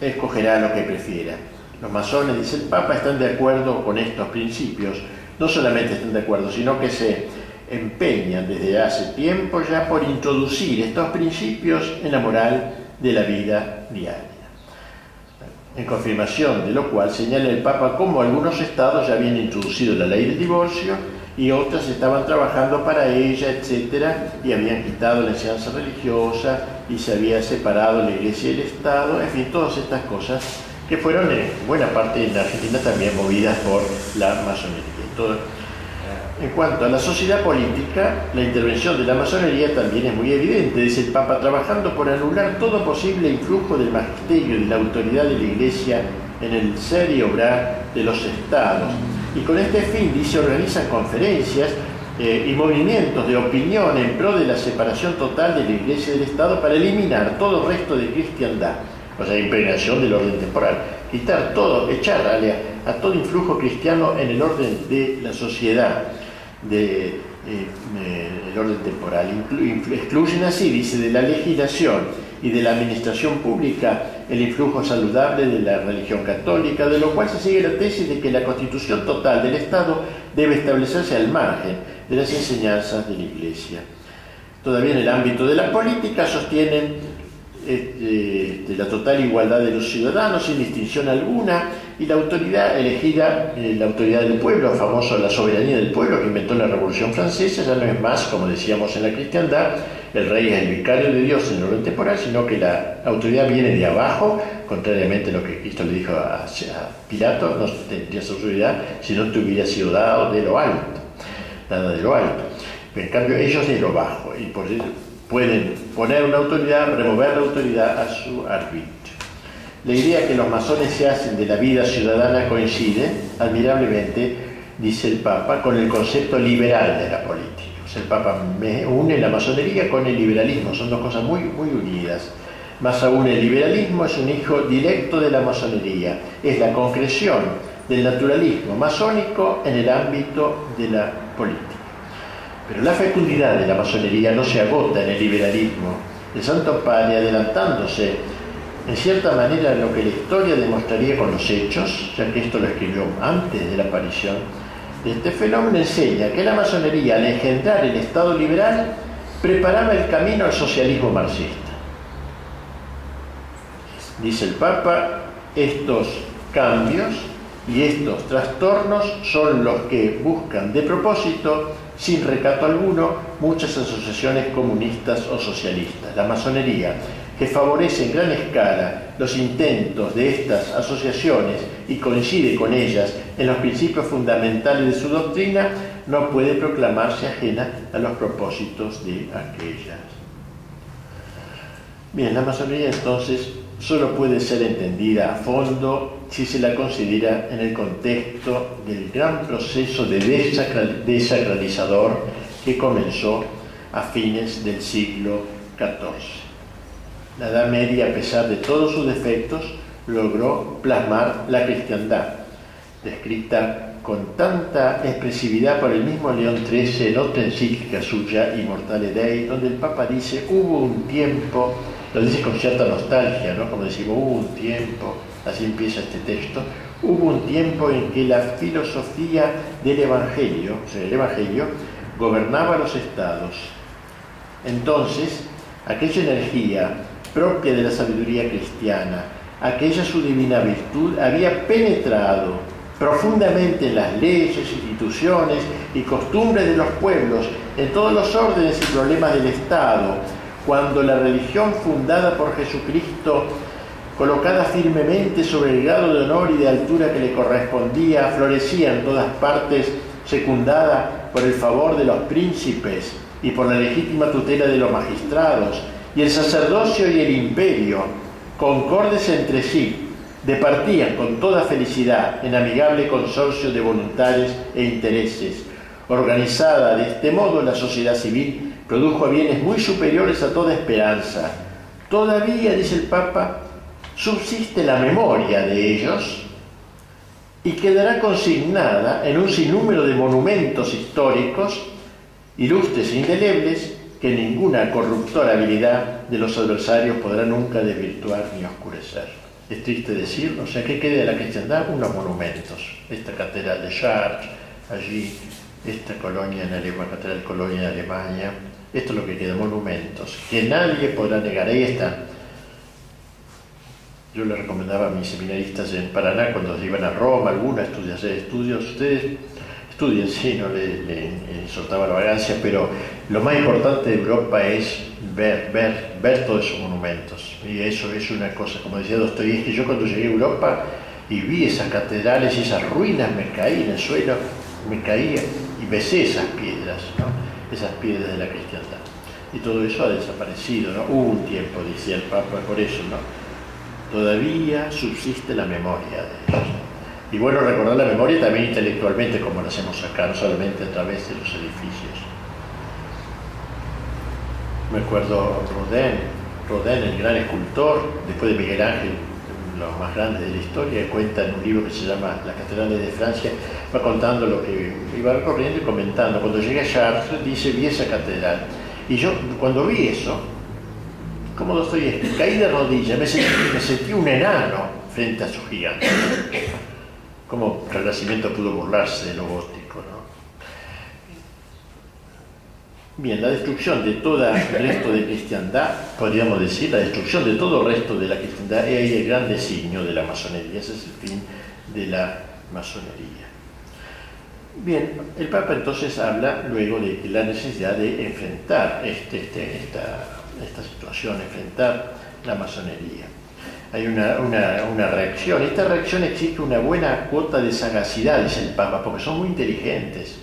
escogerá lo que prefiera. Los masones, dice el Papa, están de acuerdo con estos principios. No solamente están de acuerdo, sino que se empeñan desde hace tiempo ya por introducir estos principios en la moral de la vida diaria. En confirmación de lo cual señala el Papa cómo algunos estados ya habían introducido la ley del divorcio y otras estaban trabajando para ella, etcétera, y habían quitado la enseñanza religiosa y se había separado la iglesia y el Estado, en fin, todas estas cosas que fueron en buena parte en Argentina también movidas por la masonería. En cuanto a la sociedad política, la intervención de la masonería también es muy evidente, dice el Papa, trabajando por anular todo posible influjo del magisterio y de la autoridad de la iglesia en el ser y obrar de los estados. Y con este fin, dice, organizan conferencias eh, y movimientos de opinión en pro de la separación total de la Iglesia y del Estado para eliminar todo resto de cristiandad, o sea, impregnación del orden temporal, quitar todo, echar a, a todo influjo cristiano en el orden de la sociedad, de, eh, el orden temporal. excluyen así, dice, de la legislación y de la administración pública el influjo saludable de la religión católica, de lo cual se sigue la tesis de que la constitución total del Estado debe establecerse al margen de las enseñanzas de la Iglesia. Todavía en el ámbito de la política sostienen este, de la total igualdad de los ciudadanos sin distinción alguna y la autoridad elegida, eh, la autoridad del pueblo, famoso la soberanía del pueblo que inventó la Revolución Francesa, ya no es más, como decíamos en la cristiandad, el rey es el vicario de Dios en el orden temporal, sino que la autoridad viene de abajo, contrariamente a lo que Cristo le dijo a, Pilato, no tendría su autoridad si no te hubiera sido dado de lo alto, nada de lo alto. en cambio ellos de lo bajo, y por eso pueden poner una autoridad, remover la autoridad a su arbitrio. La idea que los masones se hacen de la vida ciudadana coincide admirablemente, dice el Papa, con el concepto liberal de la política. el Papa une la masonería con el liberalismo, son dos cosas muy, muy unidas. Más aún, el liberalismo es un hijo directo de la masonería, es la concreción del naturalismo masónico en el ámbito de la política. Pero la fecundidad de la masonería no se agota en el liberalismo. El Santo Padre, adelantándose en cierta manera lo que la historia demostraría con los hechos, ya que esto lo escribió antes de la aparición este fenómeno, enseña que la masonería, al engendrar el Estado liberal, preparaba el camino al socialismo marxista. Dice el Papa, estos cambios y estos trastornos son los que buscan de propósito sin recato alguno, muchas asociaciones comunistas o socialistas. La masonería, que favorece en gran escala los intentos de estas asociaciones y coincide con ellas en los principios fundamentales de su doctrina, no puede proclamarse ajena a los propósitos de aquellas. Bien, la masonería entonces solo puede ser entendida a fondo si se la considera en el contexto del gran proceso de desacralizador que comenzó a fines del siglo XIV. La Edad Media, a pesar de todos sus defectos, logró plasmar la cristiandad, descrita con tanta expresividad por el mismo León XIII en otra encíclica suya, Immortale Dei, donde el Papa dice, hubo un tiempo lo dice con cierta nostalgia, ¿no? como decimos, hubo un tiempo, así empieza este texto, hubo un tiempo en que la filosofía del Evangelio, o sea, el Evangelio, gobernaba los estados. Entonces, aquella energía propia de la sabiduría cristiana, aquella su divina virtud, había penetrado profundamente en las leyes, instituciones y costumbres de los pueblos, en todos los órdenes y problemas del Estado, cuando la religión fundada por Jesucristo, colocada firmemente sobre el grado de honor y de altura que le correspondía, florecía en todas partes, secundada por el favor de los príncipes y por la legítima tutela de los magistrados, y el sacerdocio y el imperio, concordes entre sí, departían con toda felicidad en amigable consorcio de voluntades e intereses. Organizada de este modo la sociedad civil produjo bienes muy superiores a toda esperanza. Todavía, dice el Papa, subsiste la memoria de ellos y quedará consignada en un sinnúmero de monumentos históricos, ilustres e indelebles, que ninguna corruptora habilidad de los adversarios podrá nunca desvirtuar ni oscurecer. es triste decirlo, o sea, ¿qué queda de la cristiandad? Unos monumentos. Esta catedral de Chartres, allí, esta colonia en Alemania, catedral colonia de Alemania, esto es lo que queda, monumentos, que nadie podrá negar. Ahí está. Yo le recomendaba a mis seminaristas en Paraná, cuando iban a Roma, alguna, estudiar estudios, ustedes estudien, sí, no le, soltaba la vagancia, pero lo más importante de Europa es ver, ver, ver todos esos monumentos. Y eso es una cosa, como decía Dostoyevsky, yo cuando llegué a Europa y vi esas catedrales y esas ruinas, me caí en el suelo, me caía y besé esas piedras, esas piedras de la cristiandad. Y todo eso ha desaparecido, ¿no? Hubo un tiempo, decía el Papa, por eso, ¿no? Todavía subsiste la memoria de ellos. Y bueno, recordar la memoria también intelectualmente, como lo hacemos acá, no solamente a través de los edificios. Me acuerdo Rodin, Rodin, el gran escultor, después de Miguel Ángel, los más grandes de la historia, cuenta en un libro que se llama Las catedrales de Francia, va contando lo que iba recorriendo y comentando. Cuando llegué a Chartres, dice, vi esa catedral. Y yo, cuando vi eso, como estoy caí de rodillas, me sentí, me sentí un enano frente a su gigante. ¿Cómo Renacimiento pudo burlarse de lo gótico? ¿no? Bien, la destrucción de todo el resto de cristiandad, podríamos decir, la destrucción de todo el resto de la cristiandad es el gran designio de la masonería, ese es el fin de la masonería. Bien, el Papa entonces habla luego de la necesidad de enfrentar este, este, esta, esta situación, enfrentar la masonería hay una, una, una, reacción. Esta reacción existe una buena cuota de sagacidad, dice el Papa, porque son muy inteligentes.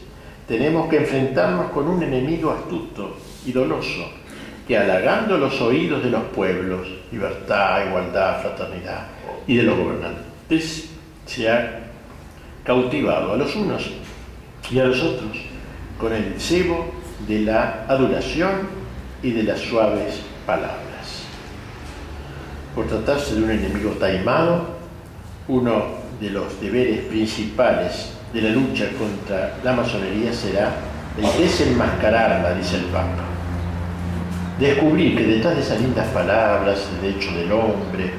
Tenemos que enfrentarnos con un enemigo astuto y doloso, que halagando los oídos de los pueblos, libertad, igualdad, fraternidad, y de los gobernantes, se ha cautivado a los unos y a los otros con el cebo de la adoración y de las suaves palabras por tratarse de un enemigo taimado, uno de los deberes principales de la lucha contra la masonería será el desenmascararla, dice el Papa. Descubrir que detrás de esas lindas palabras, el derecho del hombre,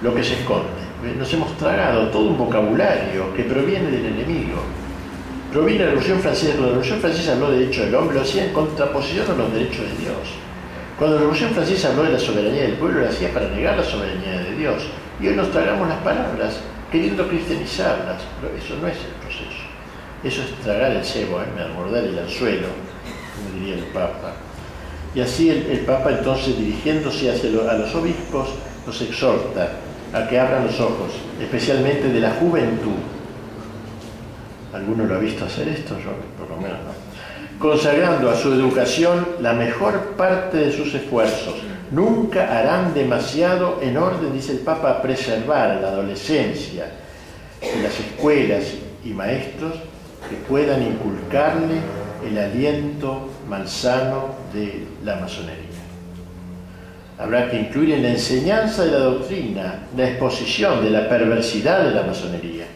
lo que se esconde. Nos hemos tragado todo un vocabulario que proviene del enemigo. Proviene de la Revolución Francesa. La Revolución Francesa habló de derecho del hombre, lo hacía en contraposición a los derechos de Dios. Cuando la Revolución Francesa habló de la soberanía del pueblo, lo hacía para negar la soberanía de Dios. Y hoy nos tragamos las palabras, queriendo cristianizarlas. Pero eso no es el proceso. Eso es tragar el cebo, ¿eh? mordar el anzuelo, como diría el Papa. Y así el, Papa entonces, dirigiéndose hacia a los obispos, los exhorta a que abran los ojos, especialmente de la juventud. ¿Alguno lo ha visto hacer esto? Yo por lo menos no consagrando a su educación la mejor parte de sus esfuerzos. Nunca harán demasiado en orden, dice el Papa, a preservar la adolescencia en las escuelas y maestros que puedan inculcarle el aliento malsano de la masonería. Habrá que incluir en la enseñanza de la doctrina la exposición de la perversidad de la masonería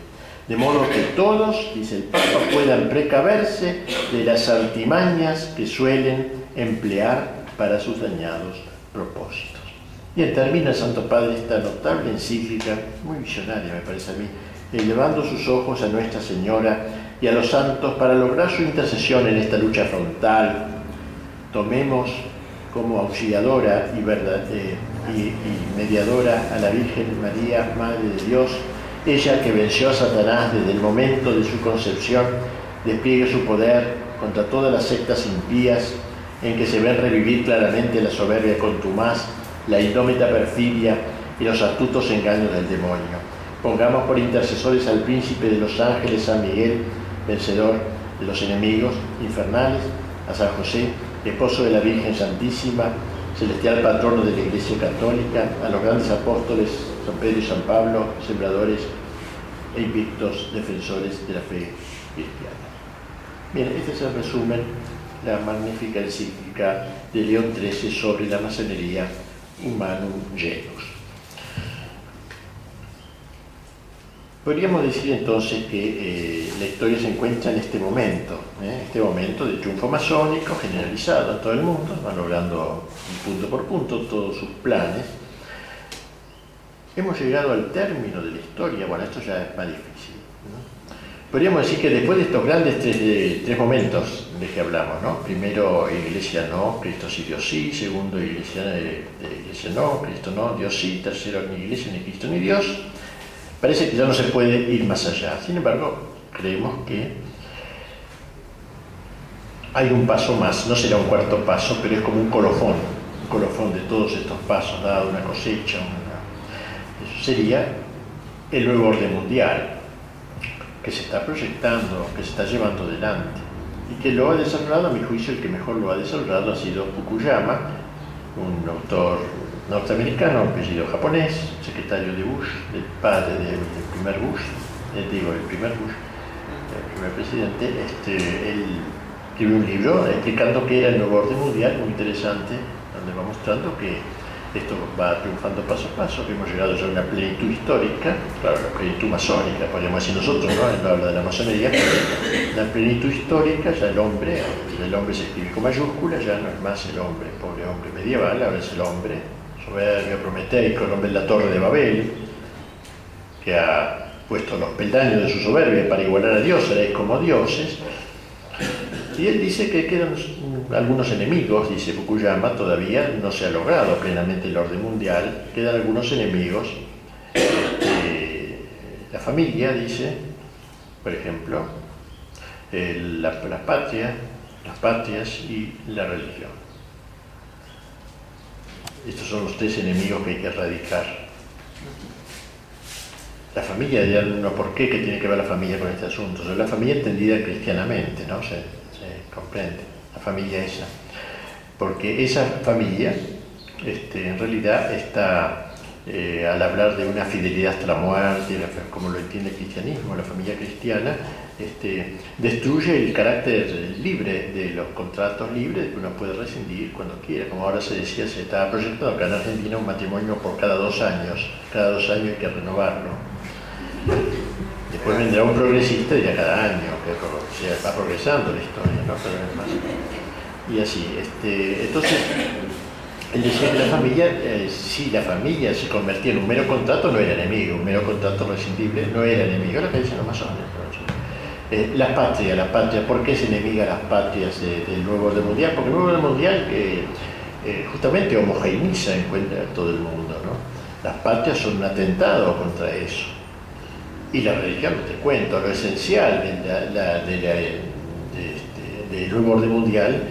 de modo que todos, dice el Papa, puedan precaverse de las artimañas que suelen emplear para sus dañados propósitos. Y termina el Santo Padre esta notable encíclica, muy visionaria me parece a mí, elevando sus ojos a Nuestra Señora y a los santos para lograr su intercesión en esta lucha frontal. Tomemos como auxiliadora y, verdad, eh, y mediadora a la Virgen María, Madre de Dios, ella que venció a Satanás desde el momento de su concepción, despliegue su poder contra todas las sectas impías en que se ven revivir claramente la soberbia contumaz, la indómita perfidia y los astutos engaños del demonio. Pongamos por intercesores al príncipe de los ángeles, San Miguel, vencedor de los enemigos infernales, a San José, esposo de la Virgen Santísima, celestial patrono de la Iglesia Católica, a los grandes apóstoles San Pedro y San Pablo, sembradores e invictos defensores de la fe cristiana. Bien, este es el resumen, la magnífica encíclica de León XIII sobre la masonería Humanum Genus. Podríamos decir entonces que eh, la historia se encuentra en este momento, ¿eh? este momento de triunfo masónico generalizado en todo el mundo, van logrando punto por punto todos sus planes, hemos llegado al término de la historia. Bueno, esto ya es más difícil. Podríamos decir que después de estos grandes tres, momentos de que hablamos, ¿no? primero Iglesia no, Cristo sí, Dios sí, segundo Iglesia, eh, iglesia no, Cristo no, Dios sí, tercero ni Iglesia, ni Cristo, ni Dios, parece que ya no se puede ir más allá. Sin embargo, creemos que hay un paso más, no será un cuarto paso, pero es como un colofón, un colofón de todos estos pasos, dado una cosecha, eso sería el nuevo orden mundial que se está proyectando, que se está llevando adelante y que lo ha desarrollado, a mi juicio, el que mejor lo ha desarrollado ha sido Fukuyama, un autor norteamericano, apellido japonés, secretario de Bush, del padre del, primer Bush, eh, digo, el primer Bush, el primer presidente, este, él escribió un libro explicando qué era el nuevo orden mundial, muy interesante, donde va mostrando que esto va triunfando paso a paso, hemos llegado ya a una plenitud histórica, claro, la plenitud masónica, podríamos decir nosotros, ¿no? Él habla de la masonería, la plenitud histórica, ya el hombre, el hombre se escribe con mayúsculas, ya no es más el hombre, pobre hombre medieval, ahora es el hombre soberbio, prometeico, el hombre de la torre de Babel, que ha puesto los peldaños de su soberbia para igualar a Dios, seréis como dioses, y él dice que quedan algunos enemigos, dice Fukuyama, todavía no se ha logrado plenamente el orden mundial, quedan algunos enemigos. Este, la familia, dice, por ejemplo, la, patria, las patrias y la religión. Estos son los tres enemigos que hay que erradicar. La familia, ya no por qué que tiene que ver la familia con este asunto, la familia entendida cristianamente, ¿no? Se comprende la familia esa. Porque esa familia, este, en realidad, está, eh, al hablar de una fidelidad hasta como lo entiende el cristianismo, la familia cristiana, este, destruye el carácter libre de los contratos libres que uno puede rescindir cuando quiera. Como ahora se decía, se está proyectando acá en Argentina un matrimonio por cada dos años, cada dos años hay que renovarlo. Después vendrá un progresista y ya cada año, que va progresando la historia, ¿no? Y así, este, entonces, él decía que la familia, eh, si la familia se convertía en un mero contrato, no era enemigo, un mero contrato rescindible no era enemigo, era lo que dicen los masones. Eh, la patria, la patria, ¿por qué es enemiga las patrias del nuevo orden mundial? Porque el nuevo orden mundial eh, justamente homogeneiza en cuenta todo el mundo, ¿no? Las patrias son un atentado contra eso y la religión, te cuento, lo esencial este, del orden mundial,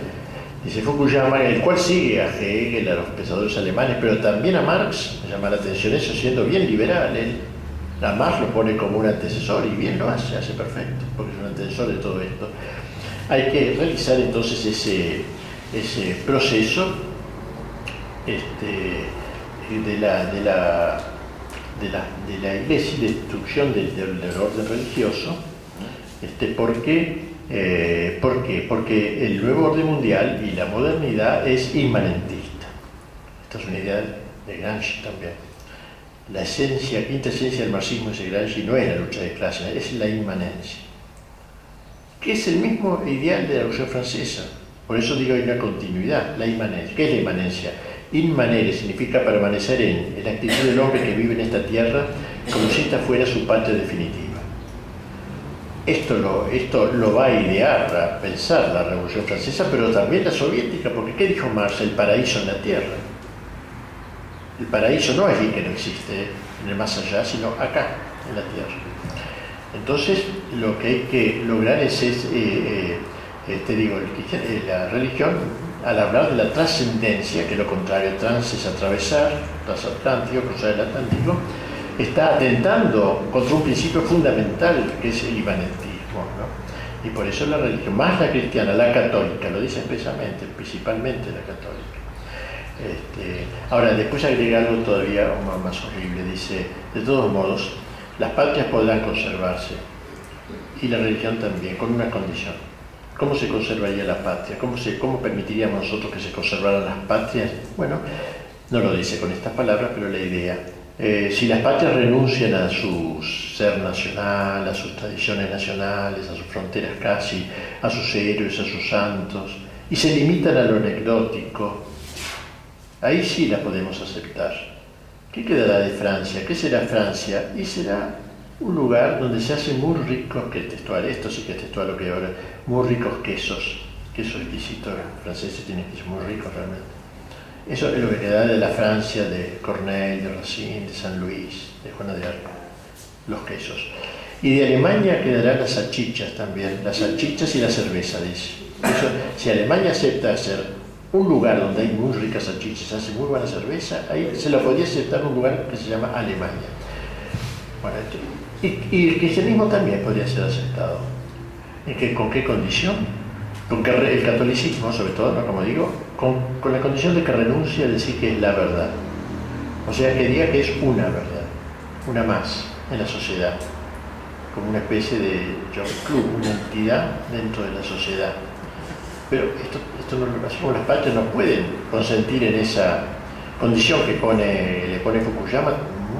dice Fukuyama, el cual sigue a Hegel, a los pensadores alemanes, pero también a Marx, llama la atención eso, siendo bien liberal, él, Marx lo pone como un antecesor y bien lo hace, hace perfecto, porque es un antecesor de todo esto. Hay que realizar entonces ese, ese proceso este, de la, de la de la, de la iglesia y destrucción del, orden religioso. Este, ¿por, qué? Eh, ¿Por qué? Porque el nuevo orden mundial y la modernidad es inmanentista. Esta es una idea de Gramsci también. La esencia, quinta esencia del marxismo de Gramsci no es la lucha de clases, es la inmanencia. Que es el mismo ideal de la Revolución Francesa. Por eso digo hay una continuidad, la inmanencia. ¿Qué es la inmanencia? Inmanere significa permanecer en, la actitud del hombre que vive en esta tierra como si esta fuera su patria definitiva. Esto lo, esto lo va a idear, a pensar la Revolución Francesa, pero también la soviética, porque ¿qué dijo Marx? El paraíso en la tierra. El paraíso no es el que no existe en el más allá, sino acá, en la tierra. Entonces, lo que hay que lograr es, eh, eh, este, digo, eh, la religión al hablar de la trascendencia, que lo contrario, trans es atravesar, transatlántico, cruzar el Atlántico, está atentando contra un principio fundamental que es el imanentismo. ¿no? Y por eso la religión, más la cristiana, la católica, lo dice expresamente, principalmente la católica. Este, ahora, después agrega algo todavía más horrible, dice, de todos modos, las patrias podrán conservarse y la religión también, con una condición ¿Cómo se conservaría la patria? ¿Cómo, se, ¿Cómo permitiríamos nosotros que se conservaran las patrias? Bueno, no lo dice con estas palabras, pero la idea. Eh, si las patrias renuncian a su ser nacional, a sus tradiciones nacionales, a sus fronteras casi, a sus héroes, a sus santos, y se limitan a lo anecdótico, ahí sí la podemos aceptar. ¿Qué quedará de Francia? ¿Qué será Francia? Y será un lugar donde se hacen muy ricos, que textual, esto sí que es textual lo que ahora, muy ricos quesos, quesos exquisitos, franceses tienen quesos muy ricos realmente. Eso es lo que queda de la Francia, de Corneille, de Racine, de San Luis, de Juana de Arco, los quesos. Y de Alemania quedarán las salchichas también, las salchichas y la cerveza, dice. si Alemania acepta hacer un lugar donde hay muy ricas salchichas, hace muy buena cerveza, ahí se lo podía aceptar un lugar que se llama Alemania. Y, el cristianismo también podría ser aceptado. ¿Con qué condición? Con que el catolicismo, sobre todo, ¿no? como digo, con, con, la condición de que renuncie a decir que es la verdad. O sea, que diga que es una verdad, una más en la sociedad, como una especie de club, una entidad dentro de la sociedad. Pero esto, esto no, como las partes no pueden consentir en esa condición que pone, le pone Fukuyama,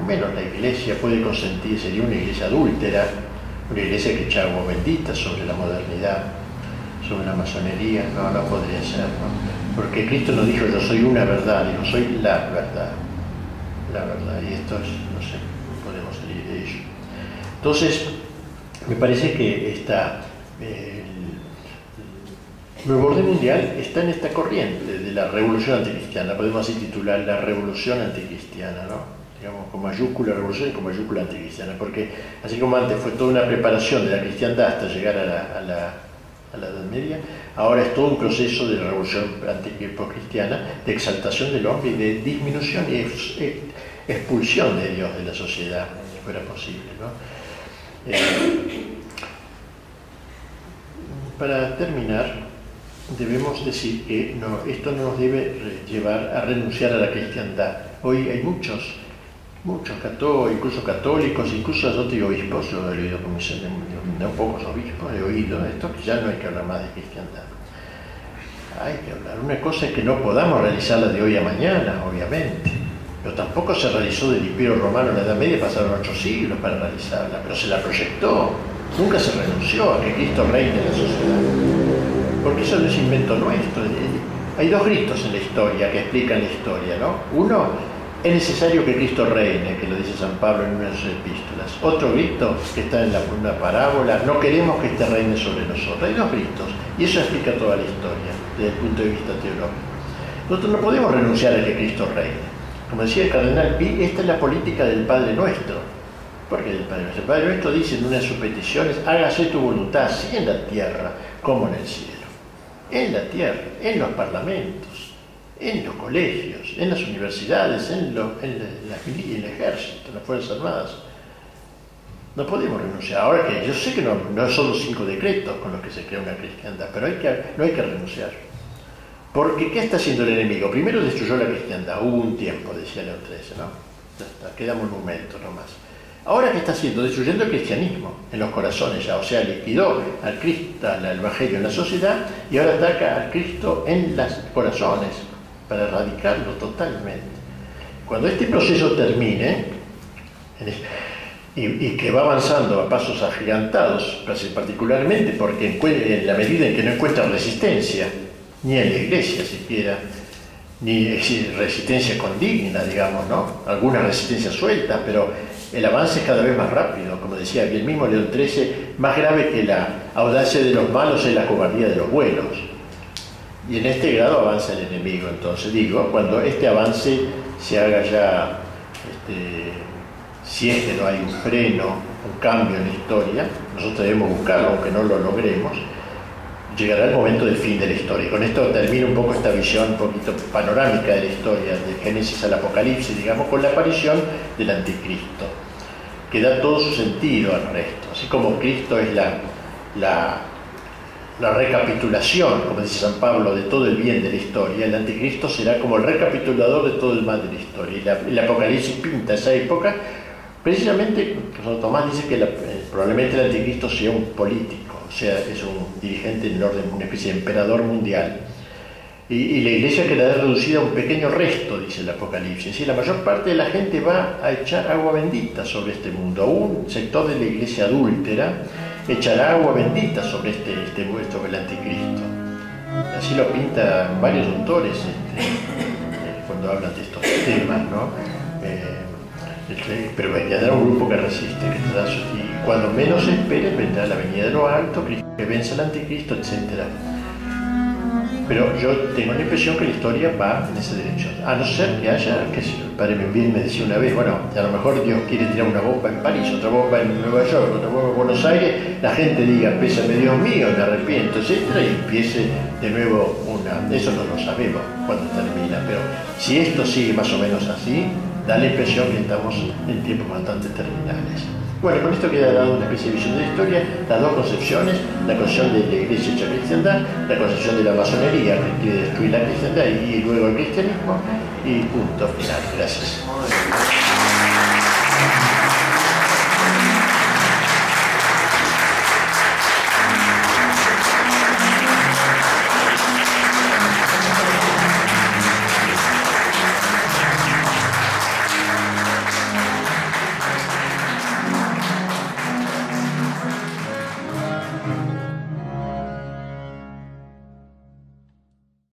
menos la iglesia puede consentir, sería una iglesia adúltera, una iglesia que echa agua bendita sobre la modernidad, sobre la masonería, no, no podría ser, porque Cristo nos dijo yo soy una verdad, digo soy la verdad, la verdad, y esto es, no sé, podemos salir de ello. Entonces, me parece que esta, eh, Nuevo orden mundial está en esta corriente de la revolución anticristiana, podemos así titular la revolución anticristiana, ¿no? Digamos, con mayúscula revolución y con mayúscula anticristiana, porque así como antes fue toda una preparación de la cristiandad hasta llegar a la, Edad Media, ahora es todo un proceso de la revolución anticristiana, de exaltación del hombre y de disminución y expulsión de Dios de la sociedad, si fuera posible. ¿no? Eh, para terminar, debemos decir que esto no nos debe llevar a renunciar a la cristiandad. Hoy hay muchos, muchos católicos, incluso católicos, incluso sacerdotes obispos, yo he oído no pocos obispos, he oído esto, que ya no hay que hablar más de cristiandad. Hay que hablar. Una cosa es que no podamos realizarla de hoy a mañana, obviamente, pero tampoco se realizó del Imperio Romano en la Edad Media, pasaron ocho siglos para realizarla, pero se la proyectó. Nunca se renunció a que Cristo reine en la sociedad porque eso no es invento nuestro. Hay dos gritos en la historia que explican la historia, ¿no? Uno, es necesario que Cristo reine, que lo dice San Pablo en una de sus epístolas. Otro grito, que está en la, una parábola, no queremos que este reine sobre nosotros. Hay dos gritos, y eso explica toda la historia, desde el punto de vista teológico. Nosotros no podemos renunciar a que Cristo reine. Como decía el cardenal Pi, esta es la política del Padre Nuestro. Porque el Padre Nuestro, el Padre Nuestro dice en una de sus peticiones, hágase tu voluntad, así en la tierra como en el cielo en la tierra, en los parlamentos, en los colegios, en las universidades, en, el ejército, en las Fuerzas Armadas. No podemos renunciar. Ahora que yo sé que no, son los cinco decretos con los que se crea una cristiandad, pero no hay que renunciar. Porque ¿qué está haciendo el enemigo? Primero destruyó la cristiandad, hubo un tiempo, decía León XIII, ¿no? Ya está, queda monumento nomás. Ahora, ¿qué está haciendo? Destruyendo el cristianismo en los corazones ya, o sea, liquidó al Cristo, al Evangelio en la sociedad y ahora ataca al Cristo en los corazones para erradicarlo totalmente. Cuando este proceso termine, y, que va avanzando a pasos agigantados, particularmente porque en la medida en que no encuentra resistencia, ni en la iglesia siquiera, ni resistencia condigna, digamos, ¿no? Alguna resistencia suelta, pero el avance es cada vez más rápido, como decía el mismo León XIII, más grave que la audacia de los malos es la cobardía de los buenos. Y en este grado avanza el enemigo, entonces digo, cuando este avance se haga ya, este, si es que no hay un freno, un cambio en la historia, nosotros debemos buscarlo, aunque no lo logremos, llegará el momento del fin de la historia. Con esto termina un poco esta visión un poquito panorámica de la historia, de Génesis al Apocalipsis, digamos, con la aparición del anticristo, que da todo su sentido al resto. Así como Cristo es la, la, recapitulación, como dice San Pablo, de todo el bien de la historia, el anticristo será como el recapitulador de todo el mal de la historia. Y el Apocalipsis pinta esa época, precisamente, San Tomás dice que probablemente el anticristo sea un político o sea, es un dirigente en el orden, una especie de emperador mundial. Y, la iglesia quedará reducida a un pequeño resto, dice el Apocalipsis. Y la mayor parte de la gente va a echar agua bendita sobre este mundo. Un sector de la iglesia adúltera echará agua bendita sobre este, este sobre el anticristo. Así lo pintan varios autores este, eh, cuando hablan de estos temas, ¿no? Eh, Este, pero vendrá un grupo que resiste, que y cuando menos se vendrá la venida de lo alto, que vence al anticristo, etcétera. Pero yo tengo la impresión que la historia va en esa dirección. A no ser que haya, que si el padre bien me decía una vez, bueno, a lo mejor Dios quiere tirar una bomba en París, otra bomba en Nueva York, otra bomba en Buenos Aires, la gente diga, pésame Dios mío, me arrepiento, etcétera, y empiece de nuevo una. Eso no lo sabemos cuando termina, pero si esto sigue más o menos así, da la impresión que estamos en tiempos bastante terminales. Bueno, con esto queda dado una especie de visión de la historia, las dos concepciones, la concepción de la iglesia hecha cristiandad, la concepción de la masonería que quiere destruir la cristiandad y luego el cristianismo, y punto final. Gracias.